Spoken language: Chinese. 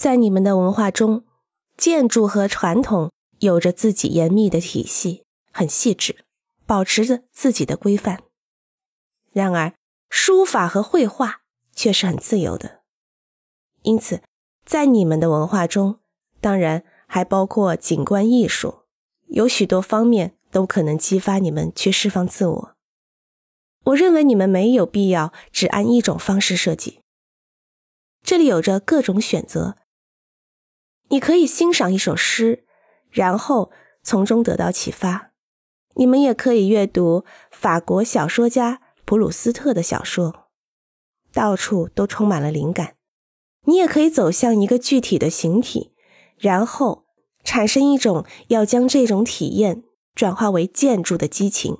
在你们的文化中，建筑和传统有着自己严密的体系，很细致，保持着自己的规范。然而，书法和绘画却是很自由的。因此，在你们的文化中，当然还包括景观艺术，有许多方面都可能激发你们去释放自我。我认为你们没有必要只按一种方式设计，这里有着各种选择。你可以欣赏一首诗，然后从中得到启发。你们也可以阅读法国小说家普鲁斯特的小说，到处都充满了灵感。你也可以走向一个具体的形体，然后产生一种要将这种体验转化为建筑的激情。